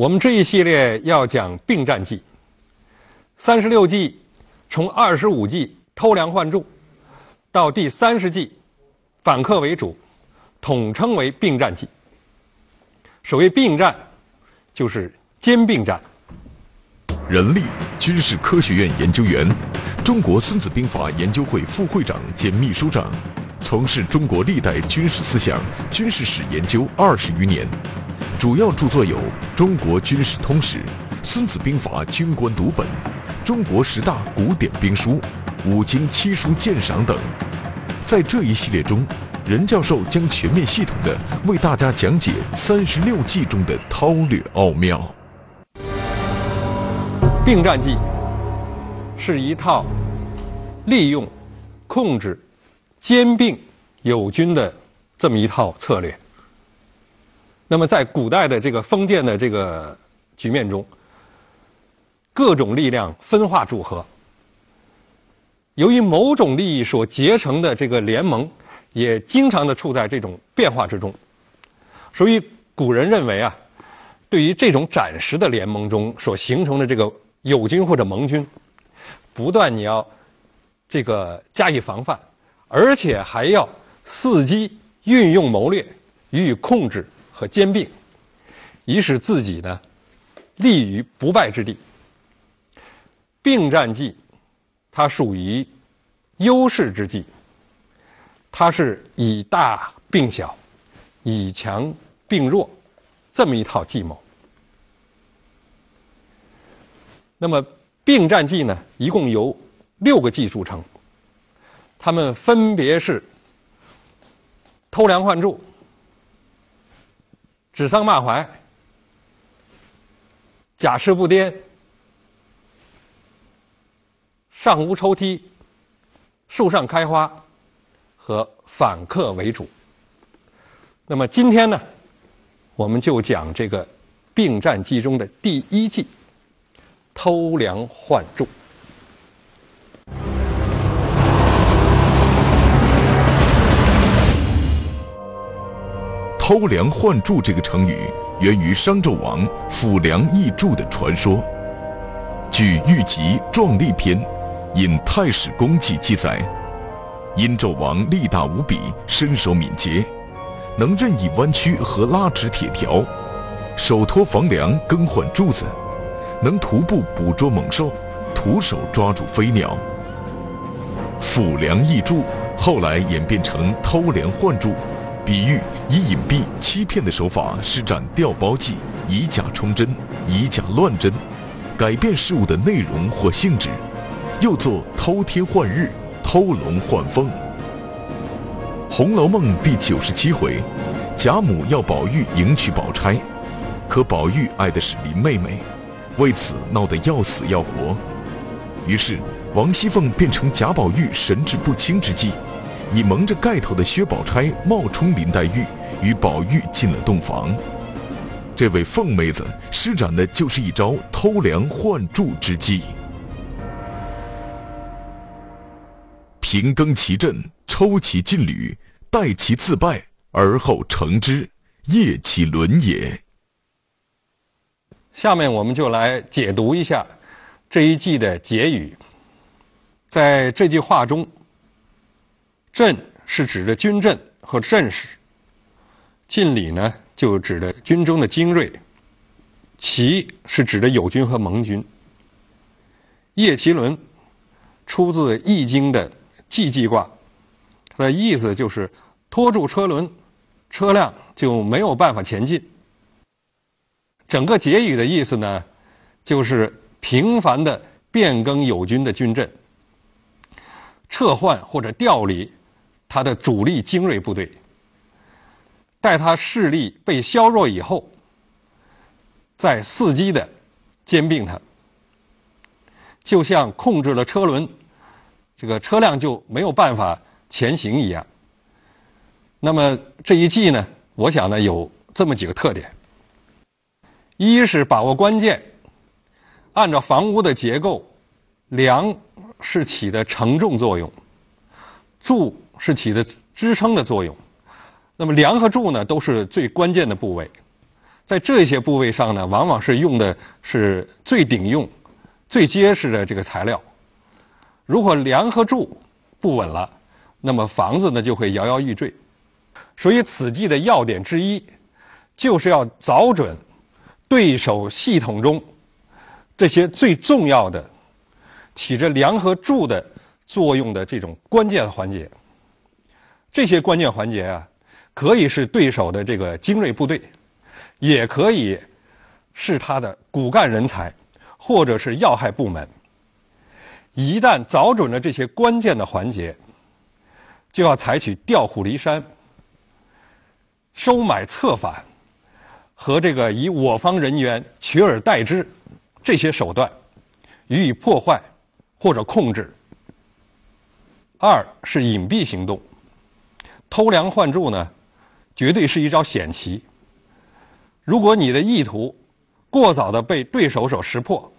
我们这一系列要讲并战计，三十六计，从二十五计偷梁换柱，到第三十计反客为主，统称为并战计。所谓并战，就是兼并战。任力，军事科学院研究员，中国孙子兵法研究会副会长兼秘书长，从事中国历代军事思想、军事史研究二十余年。主要著作有《中国军事通史》《孙子兵法军官读本》《中国十大古典兵书》《五经七书鉴赏》等。在这一系列中，任教授将全面系统地为大家讲解三十六计中的韬略奥妙。并战计是一套利用、控制、兼并友军的这么一套策略。那么，在古代的这个封建的这个局面中，各种力量分化组合，由于某种利益所结成的这个联盟，也经常的处在这种变化之中。所以，古人认为啊，对于这种暂时的联盟中所形成的这个友军或者盟军，不但你要这个加以防范，而且还要伺机运用谋略予以控制。和兼并，以使自己呢立于不败之地。并战计，它属于优势之计，它是以大并小，以强并弱，这么一套计谋。那么并战计呢，一共由六个计组成，它们分别是偷梁换柱。指桑骂槐、假翅不颠、上屋抽梯、树上开花和反客为主。那么今天呢，我们就讲这个并战计中的第一计——偷梁换柱。偷梁换柱这个成语源于商纣王抚梁易柱的传说。据《玉集·壮丽篇》《引太史公记》记载，殷纣王力大无比，身手敏捷，能任意弯曲和拉直铁条，手托房梁更换柱子，能徒步捕捉猛兽，徒手抓住飞鸟。抚梁易柱后来演变成偷梁换柱。比喻以隐蔽、欺骗的手法施展调包计，以假充真，以假乱真，改变事物的内容或性质，又作偷天换日、偷龙换凤。《红楼梦》第九十七回，贾母要宝玉迎娶宝钗，可宝玉爱的是林妹妹，为此闹得要死要活，于是王熙凤变成贾宝玉神志不清之际。以蒙着盖头的薛宝钗冒充林黛玉，与宝玉进了洞房。这位凤妹子施展的就是一招偷梁换柱之计。平更其阵，抽其劲旅，待其自败，而后成之，业其伦也。下面我们就来解读一下这一计的结语。在这句话中。阵是指的军阵和阵势，劲旅呢就指的军中的精锐，骑是指的友军和盟军，叶麒伦出自《易经》的既济卦，它的意思就是拖住车轮，车辆就没有办法前进。整个结语的意思呢，就是频繁的变更友军的军阵，撤换或者调离他的主力精锐部队，待他势力被削弱以后，再伺机的兼并他。就像控制了车轮，这个车辆就没有办法前行一样。那么这一计呢，我想呢有这么几个特点：一是把握关键，按照房屋的结构，梁是起的承重作用，柱是起的支撑的作用。那么梁和柱呢，都是最关键的部位，在这些部位上呢，往往是用的是最顶用。最结实的这个材料，如果梁和柱不稳了，那么房子呢就会摇摇欲坠。所以此计的要点之一，就是要找准对手系统中这些最重要的、起着梁和柱的作用的这种关键环节。这些关键环节啊，可以是对手的这个精锐部队，也可以是他的骨干人才。或者是要害部门，一旦找准了这些关键的环节，就要采取调虎离山、收买策反和这个以我方人员取而代之这些手段，予以破坏或者控制。二是隐蔽行动，偷梁换柱呢，绝对是一招险棋。如果你的意图，过早的被对手所识破，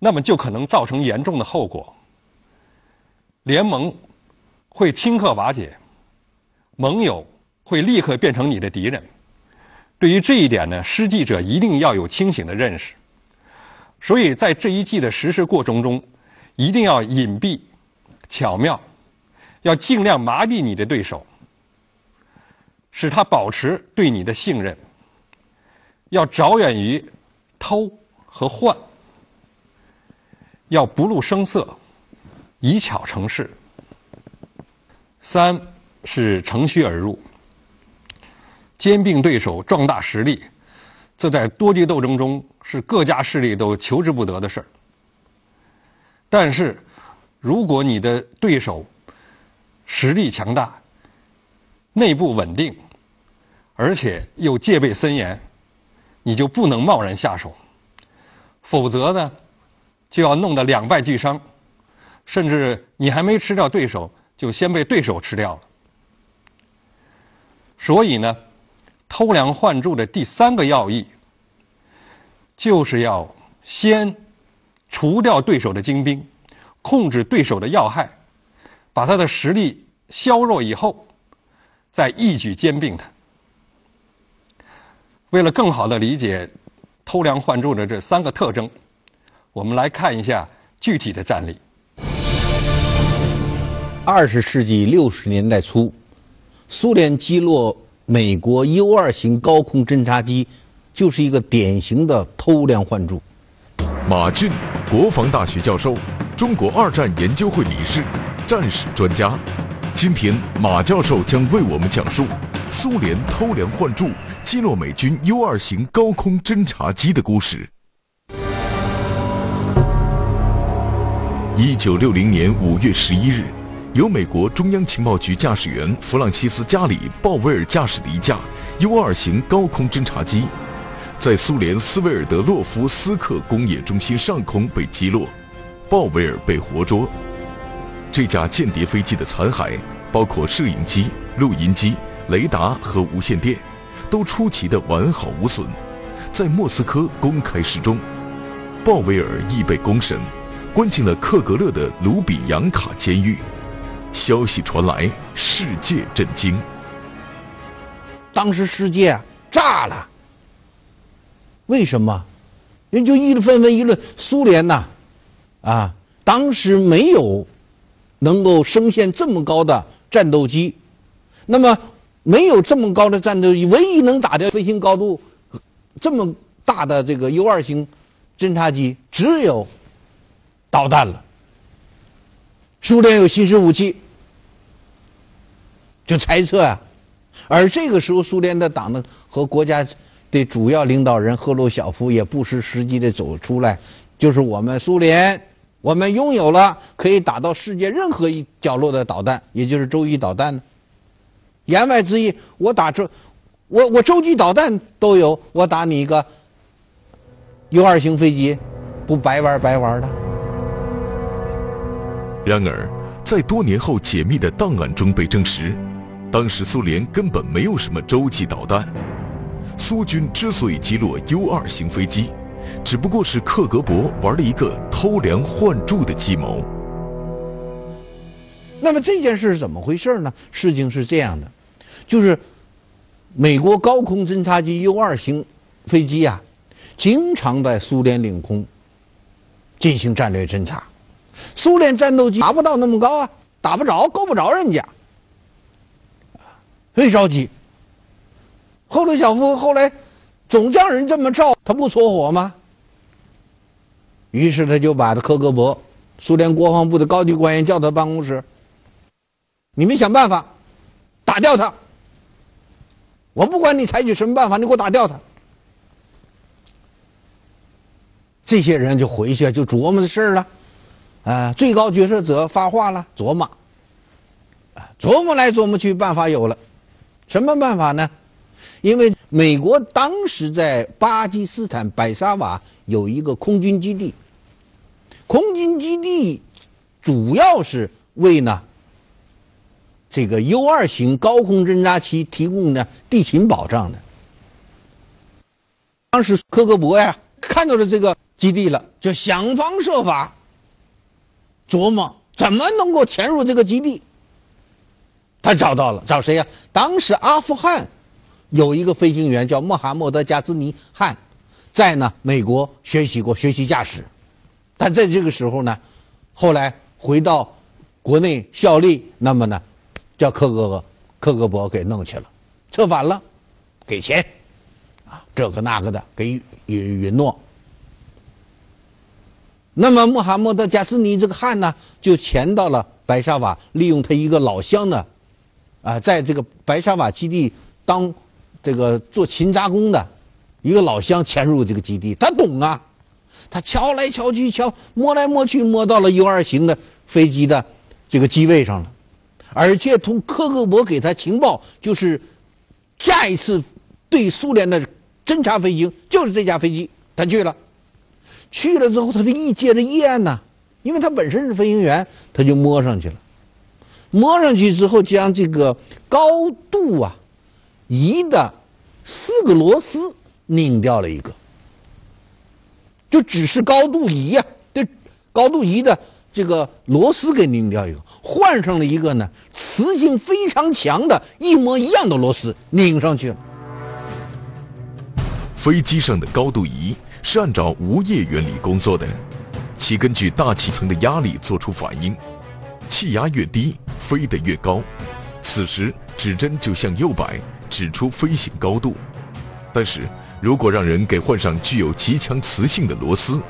那么就可能造成严重的后果。联盟会顷刻瓦解，盟友会立刻变成你的敌人。对于这一点呢，施计者一定要有清醒的认识。所以在这一计的实施过程中，一定要隐蔽、巧妙，要尽量麻痹你的对手，使他保持对你的信任。要着眼于偷和换，要不露声色，以巧成事。三是乘虚而入，兼并对手，壮大实力，这在多局斗争中是各家势力都求之不得的事儿。但是，如果你的对手实力强大，内部稳定，而且又戒备森严。你就不能贸然下手，否则呢，就要弄得两败俱伤，甚至你还没吃掉对手，就先被对手吃掉了。所以呢，偷梁换柱的第三个要义，就是要先除掉对手的精兵，控制对手的要害，把他的实力削弱以后，再一举兼并它。为了更好的理解偷梁换柱的这三个特征，我们来看一下具体的战例。二十世纪六十年代初，苏联击落美国 U 二型高空侦察机，就是一个典型的偷梁换柱。马俊，国防大学教授，中国二战研究会理事，战史专家。今天，马教授将为我们讲述苏联偷梁换柱。击落美军 U 二型高空侦察机的故事。一九六零年五月十一日，由美国中央情报局驾驶员弗朗西斯·加里·鲍威尔驾驶的一架 U 二型高空侦察机，在苏联斯维尔德洛夫斯克工业中心上空被击落，鲍威尔被活捉。这架间谍飞机的残骸包括摄影机、录音机、雷达和无线电。都出奇的完好无损，在莫斯科公开示众，鲍威尔亦被公审，关进了克格勒的卢比扬卡监狱。消息传来，世界震惊。当时世界炸了。为什么？人就议论纷纷议论苏联呐，啊，当时没有能够升限这么高的战斗机，那么。没有这么高的战斗机，唯一能打掉飞行高度这么大的这个 U 二型侦察机，只有导弹了。苏联有新式武器，就猜测啊。而这个时候，苏联的党的和国家的主要领导人赫鲁晓夫也不失时机的走出来，就是我们苏联，我们拥有了可以打到世界任何一角落的导弹，也就是洲际导弹呢。言外之意，我打这，我我洲际导弹都有，我打你一个 U 二型飞机，不白玩白玩的。然而，在多年后解密的档案中被证实，当时苏联根本没有什么洲际导弹。苏军之所以击落 U 二型飞机，只不过是克格勃玩了一个偷梁换柱的计谋。那么这件事是怎么回事呢？事情是这样的。就是美国高空侦察机 U 二型飞机啊，经常在苏联领空进行战略侦察。苏联战斗机达不到那么高啊，打不着，够不着人家，所以着急。赫鲁晓夫后来总叫人这么照，他不搓火吗？于是他就把科格勃，苏联国防部的高级官员叫到办公室，你们想办法打掉他。我不管你采取什么办法，你给我打掉他。这些人就回去就琢磨这事儿了，啊，最高决策者发话了，琢磨，琢磨来琢磨去，办法有了，什么办法呢？因为美国当时在巴基斯坦白沙瓦有一个空军基地，空军基地主要是为呢。这个 U 二型高空侦察机提供的地勤保障的。当时科格勃呀看到了这个基地了，就想方设法琢磨怎么能够潜入这个基地。他找到了，找谁呀？当时阿富汗有一个飞行员叫穆罕默德·加兹尼汗，在呢美国学习过学习驾驶，但在这个时候呢，后来回到国内效力，那么呢？叫克格克格勃给弄去了，策反了，给钱，啊，这个那个的给允允诺。那么穆罕默德加斯尼这个汉呢，就潜到了白沙瓦，利用他一个老乡呢，啊，在这个白沙瓦基地当这个做勤杂工的一个老乡潜入这个基地，他懂啊，他敲来敲去敲，摸来摸去摸到了 U 二型的飞机的这个机位上了。而且从科格勃给他情报，就是下一次对苏联的侦察飞行就是这架飞机，他去了，去了之后他就一接着一按呐，因为他本身是飞行员，他就摸上去了，摸上去之后将这个高度啊仪的四个螺丝拧掉了一个，就只是高度仪呀，这高度仪的。这个螺丝给拧掉一个，换上了一个呢，磁性非常强的一模一样的螺丝拧上去了。飞机上的高度仪是按照无叶原理工作的，其根据大气层的压力做出反应，气压越低，飞得越高。此时指针就向右摆，指出飞行高度。但是如果让人给换上具有极强磁性的螺丝，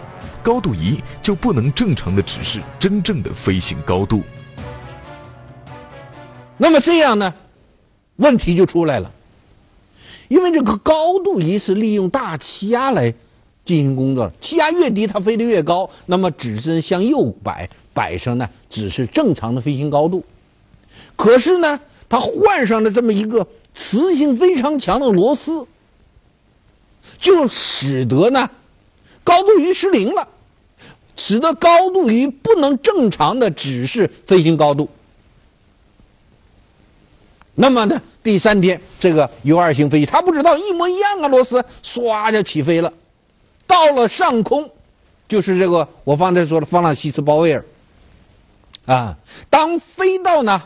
高度仪就不能正常的指示真正的飞行高度。那么这样呢，问题就出来了。因为这个高度仪是利用大气压来进行工作，气压越低，它飞得越高。那么指针向右摆，摆上呢只是正常的飞行高度。可是呢，它换上了这么一个磁性非常强的螺丝，就使得呢。高度仪失灵了，使得高度仪不能正常的指示飞行高度。那么呢，第三天这个 U 二型飞机，他不知道一模一样啊，螺丝唰就起飞了，到了上空，就是这个我方才说的方朗西斯鲍威尔，啊，当飞到呢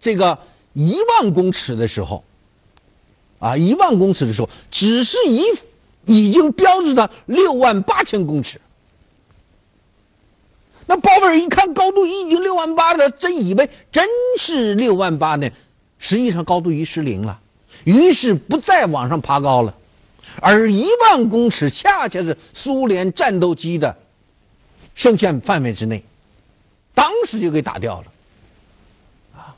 这个一万公尺的时候，啊，一万公尺的时候，只是一。已经标志的六万八千公尺，那鲍威尔一看高度已经六万八了，真以为真是六万八呢，实际上高度仪失灵了，于是不再往上爬高了，而一万公尺恰恰是苏联战斗机的声线范围之内，当时就给打掉了，啊。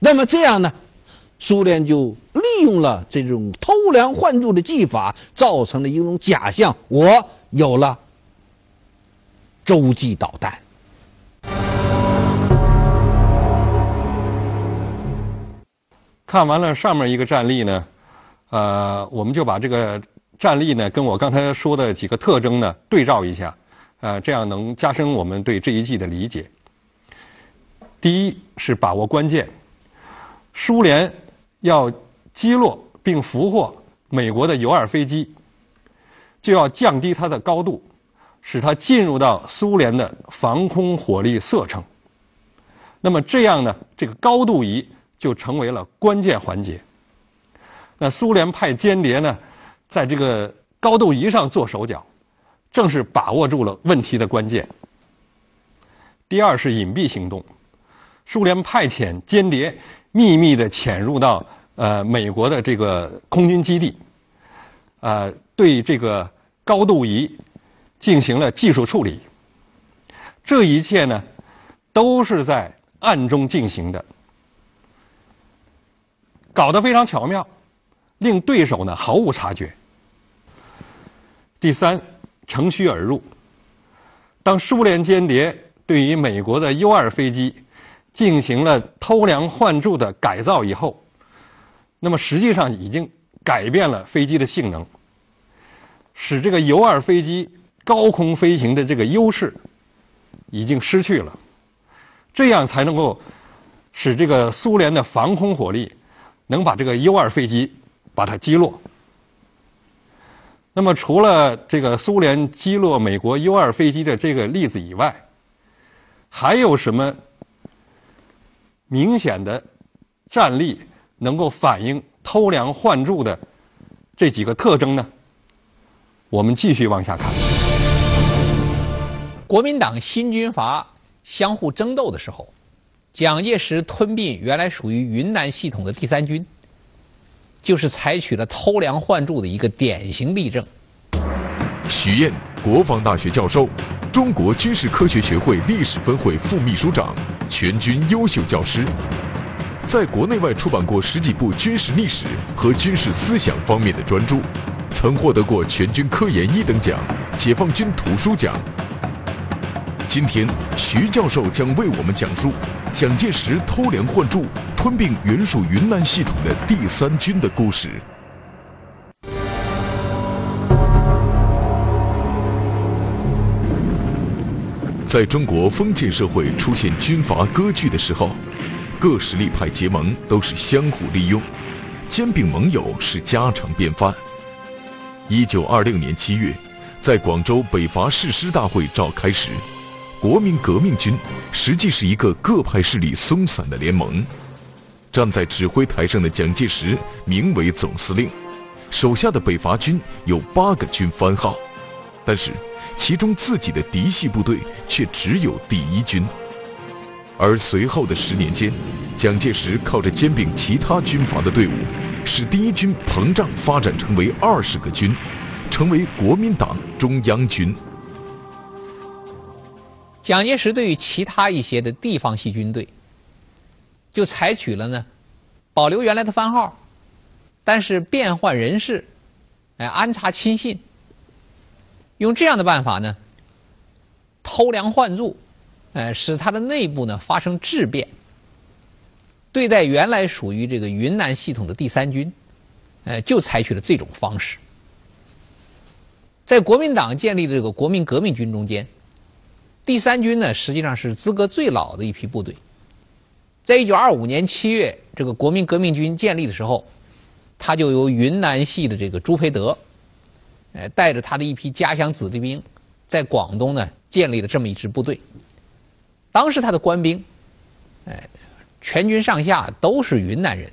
那么这样呢，苏联就利用了这种偷梁换柱的技法，造成了一种假象：我有了洲际导弹。看完了上面一个战例呢，呃，我们就把这个战例呢跟我刚才说的几个特征呢对照一下，呃，这样能加深我们对这一季的理解。第一是把握关键，苏联要击落并俘获美国的有二飞机，就要降低它的高度，使它进入到苏联的防空火力射程。那么这样呢，这个高度仪。就成为了关键环节。那苏联派间谍呢，在这个高度仪上做手脚，正是把握住了问题的关键。第二是隐蔽行动，苏联派遣间谍秘密的潜入到呃美国的这个空军基地，呃对这个高度仪进行了技术处理。这一切呢，都是在暗中进行的。搞得非常巧妙，令对手呢毫无察觉。第三，乘虚而入。当苏联间谍对于美国的 U 二飞机进行了偷梁换柱的改造以后，那么实际上已经改变了飞机的性能，使这个 U 二飞机高空飞行的这个优势已经失去了，这样才能够使这个苏联的防空火力。能把这个 U 二飞机把它击落。那么，除了这个苏联击落美国 U 二飞机的这个例子以外，还有什么明显的战例能够反映偷梁换柱的这几个特征呢？我们继续往下看。国民党新军阀相互争斗的时候。蒋介石吞并原来属于云南系统的第三军，就是采取了偷梁换柱的一个典型例证。许燕，国防大学教授，中国军事科学学会历史分会副秘书长，全军优秀教师，在国内外出版过十几部军事历史和军事思想方面的专著，曾获得过全军科研一等奖、解放军图书奖。今天，徐教授将为我们讲述。蒋介石偷梁换柱，吞并原属云南系统的第三军的故事。在中国封建社会出现军阀割据的时候，各实力派结盟都是相互利用，兼并盟友是家常便饭。一九二六年七月，在广州北伐誓师大会召开时。国民革命军实际是一个各派势力松散的联盟。站在指挥台上的蒋介石名为总司令，手下的北伐军有八个军番号，但是其中自己的嫡系部队却只有第一军。而随后的十年间，蒋介石靠着兼并其他军阀的队伍，使第一军膨胀发展成为二十个军，成为国民党中央军。蒋介石对于其他一些的地方系军队，就采取了呢，保留原来的番号，但是变换人事，哎，安插亲信，用这样的办法呢，偷梁换柱，呃，使他的内部呢发生质变。对待原来属于这个云南系统的第三军，呃，就采取了这种方式。在国民党建立的这个国民革命军中间。第三军呢，实际上是资格最老的一批部队。在一九二五年七月，这个国民革命军建立的时候，他就由云南系的这个朱培德，呃，带着他的一批家乡子弟兵，在广东呢建立了这么一支部队。当时他的官兵，哎，全军上下都是云南人，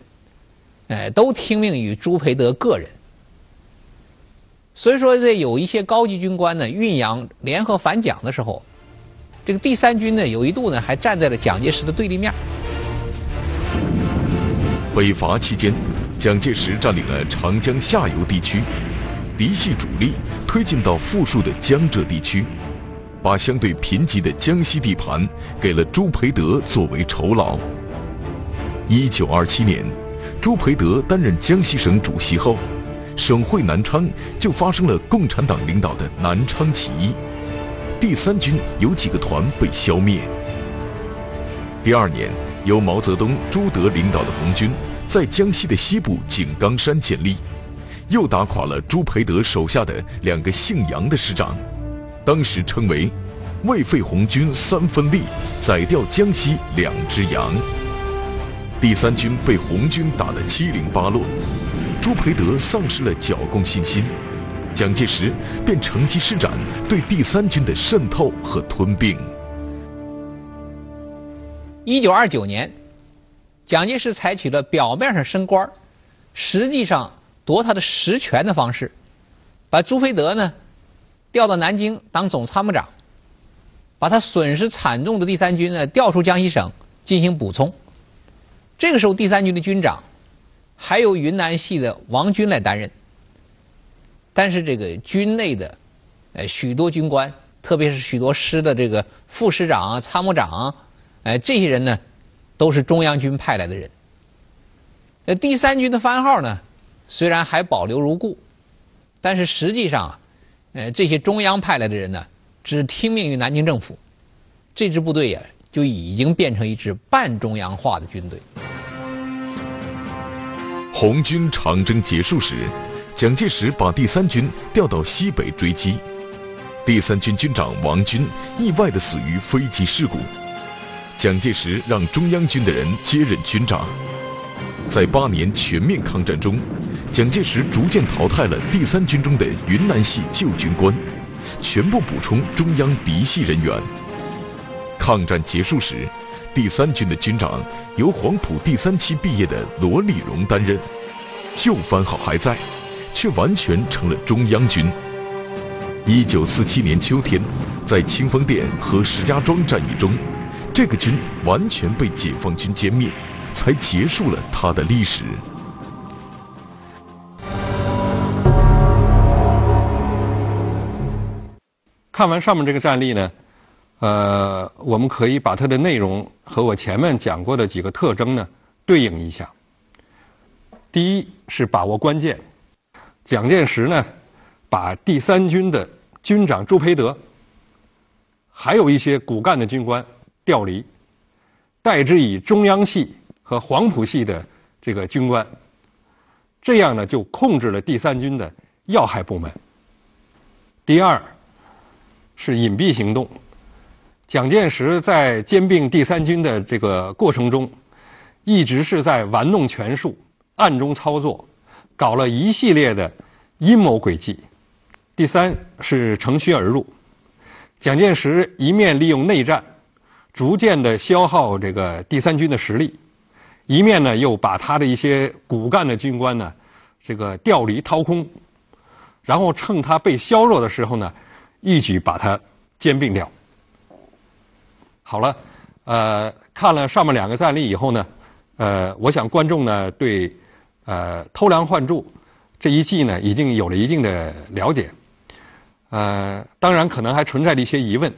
哎，都听命于朱培德个人。所以说，这有一些高级军官呢，酝酿联合反蒋的时候。这个第三军呢，有一度呢还站在了蒋介石的对立面。北伐期间，蒋介石占领了长江下游地区，嫡系主力推进到富庶的江浙地区，把相对贫瘠的江西地盘给了朱培德作为酬劳。一九二七年，朱培德担任江西省主席后，省会南昌就发生了共产党领导的南昌起义，第三军有几个团被消灭。第二年，由毛泽东、朱德领导的红军在江西的西部井冈山建立，又打垮了朱培德手下的两个姓杨的师长，当时称为“为废红军三分力，宰掉江西两只羊”。第三军被红军打得七零八落，朱培德丧失了剿共信心，蒋介石便乘机施展对第三军的渗透和吞并。一九二九年，蒋介石采取了表面上升官实际上夺他的实权的方式，把朱培德呢调到南京当总参谋长，把他损失惨重的第三军呢调出江西省进行补充。这个时候，第三军的军长还由云南系的王军来担任。但是，这个军内的呃许多军官，特别是许多师的这个副师长啊、参谋长啊，哎，这些人呢，都是中央军派来的人。那第三军的番号呢，虽然还保留如故，但是实际上啊，呃，这些中央派来的人呢，只听命于南京政府。这支部队呀。就已经变成一支半中央化的军队。红军长征结束时，蒋介石把第三军调到西北追击，第三军军长王军意外的死于飞机事故。蒋介石让中央军的人接任军长。在八年全面抗战中，蒋介石逐渐淘汰了第三军中的云南系旧军官，全部补充中央嫡系人员。抗战结束时，第三军的军长由黄埔第三期毕业的罗立荣担任，旧番号还在，却完全成了中央军。一九四七年秋天，在清风店和石家庄战役中，这个军完全被解放军歼灭，才结束了他的历史。看完上面这个战例呢？呃，我们可以把它的内容和我前面讲过的几个特征呢对应一下。第一是把握关键，蒋介石呢把第三军的军长朱培德，还有一些骨干的军官调离，代之以中央系和黄埔系的这个军官，这样呢就控制了第三军的要害部门。第二是隐蔽行动。蒋介石在兼并第三军的这个过程中，一直是在玩弄权术、暗中操作，搞了一系列的阴谋诡计。第三是乘虚而入，蒋介石一面利用内战，逐渐的消耗这个第三军的实力，一面呢又把他的一些骨干的军官呢，这个调离掏空，然后趁他被削弱的时候呢，一举把他兼并掉。好了，呃，看了上面两个战例以后呢，呃，我想观众呢对呃偷梁换柱这一计呢已经有了一定的了解，呃，当然可能还存在着一些疑问，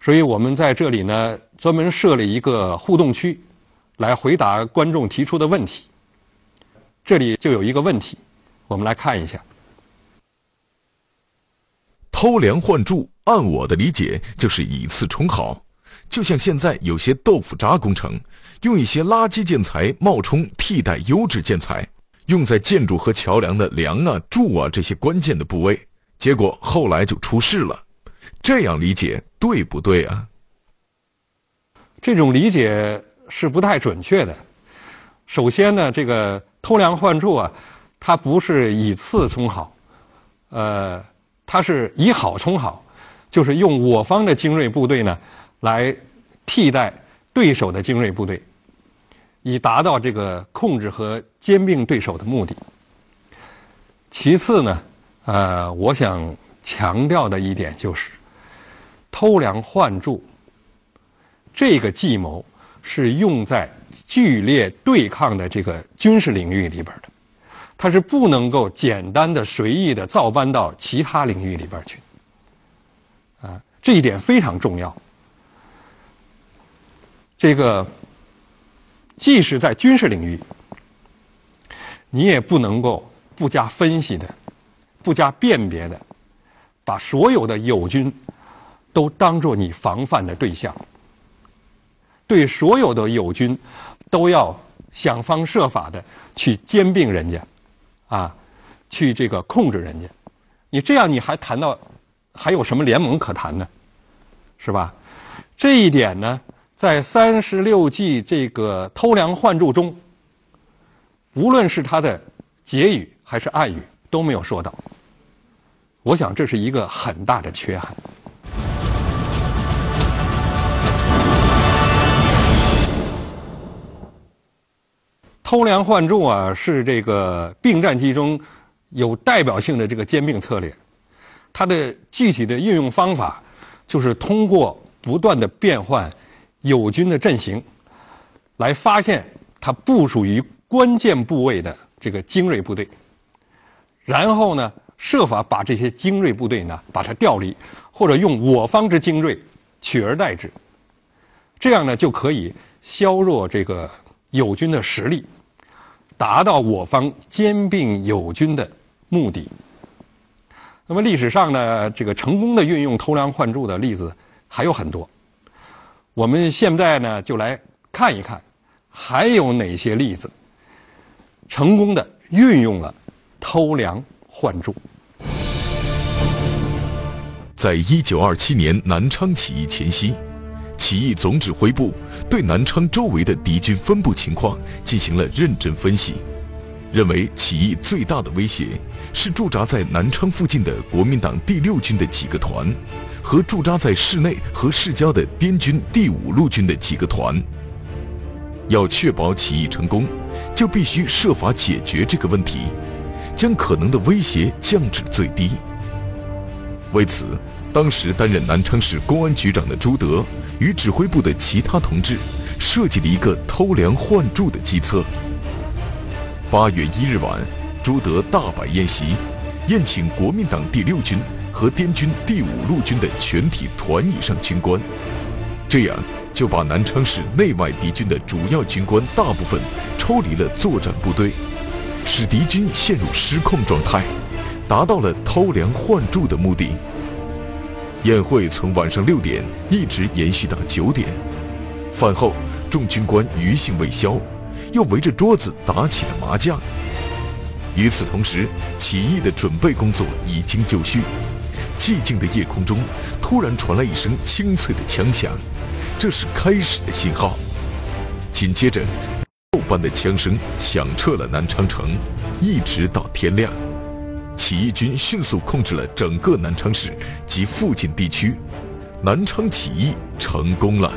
所以我们在这里呢专门设了一个互动区，来回答观众提出的问题。这里就有一个问题，我们来看一下。偷梁换柱，按我的理解就是以次充好。就像现在有些豆腐渣工程，用一些垃圾建材冒充替代优质建材，用在建筑和桥梁的梁啊、柱啊这些关键的部位，结果后来就出事了。这样理解对不对啊？这种理解是不太准确的。首先呢，这个偷梁换柱啊，它不是以次充好，呃，它是以好充好，就是用我方的精锐部队呢。来替代对手的精锐部队，以达到这个控制和兼并对手的目的。其次呢，呃，我想强调的一点就是，偷梁换柱这个计谋是用在剧烈对抗的这个军事领域里边的，它是不能够简单的、随意的照搬到其他领域里边去。啊，这一点非常重要。这个，即使在军事领域，你也不能够不加分析的、不加辨别的，把所有的友军都当做你防范的对象。对所有的友军，都要想方设法的去兼并人家，啊，去这个控制人家。你这样，你还谈到还有什么联盟可谈呢？是吧？这一点呢，在三十六计这个偷梁换柱中，无论是他的结语还是暗语都没有说到。我想这是一个很大的缺憾。偷梁换柱啊，是这个并战机中有代表性的这个兼并策略。它的具体的运用方法，就是通过不断的变换友军的阵型，来发现它部署于关键部位的这个精锐部队，然后呢，设法把这些精锐部队呢，把它调离，或者用我方之精锐取而代之。这样呢，就可以削弱这个友军的实力。达到我方兼并友军的目的。那么历史上呢，这个成功的运用偷梁换柱的例子还有很多。我们现在呢，就来看一看，还有哪些例子成功的运用了偷梁换柱。在一九二七年南昌起义前夕。起义总指挥部对南昌周围的敌军分布情况进行了认真分析，认为起义最大的威胁是驻扎在南昌附近的国民党第六军的几个团，和驻扎在市内和市郊的滇军第五路军的几个团。要确保起义成功，就必须设法解决这个问题，将可能的威胁降至最低。为此，当时担任南昌市公安局长的朱德与指挥部的其他同志设计了一个偷梁换柱的计策。八月一日晚，朱德大摆宴席，宴请国民党第六军和滇军第五路军的全体团以上军官，这样就把南昌市内外敌军的主要军官大部分抽离了作战部队，使敌军陷入失控状态。达到了偷梁换柱的目的。宴会从晚上六点一直延续到九点，饭后众军官余兴未消，又围着桌子打起了麻将。与此同时，起义的准备工作已经就绪。寂静的夜空中，突然传来一声清脆的枪响，这是开始的信号。紧接着，后般的枪声响彻了南昌城，一直到天亮。起义军迅速控制了整个南昌市及附近地区，南昌起义成功了。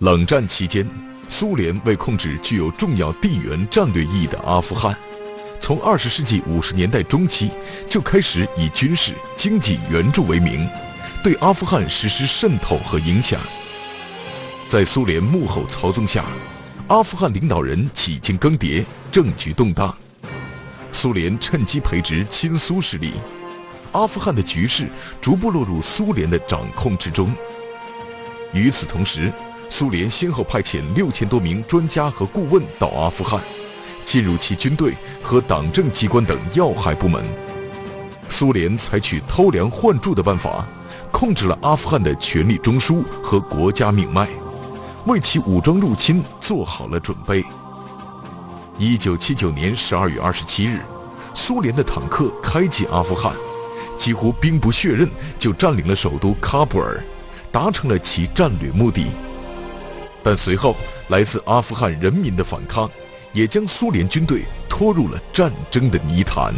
冷战期间，苏联为控制具有重要地缘战略意义的阿富汗，从二十世纪五十年代中期就开始以军事、经济援助为名，对阿富汗实施渗透和影响。在苏联幕后操纵下。阿富汗领导人几经更迭，政局动荡，苏联趁机培植亲苏势力，阿富汗的局势逐步落入苏联的掌控之中。与此同时，苏联先后派遣六千多名专家和顾问到阿富汗，进入其军队和党政机关等要害部门。苏联采取偷梁换柱的办法，控制了阿富汗的权力中枢和国家命脉。为其武装入侵做好了准备。一九七九年十二月二十七日，苏联的坦克开进阿富汗，几乎兵不血刃就占领了首都喀布尔，达成了其战略目的。但随后来自阿富汗人民的反抗，也将苏联军队拖入了战争的泥潭。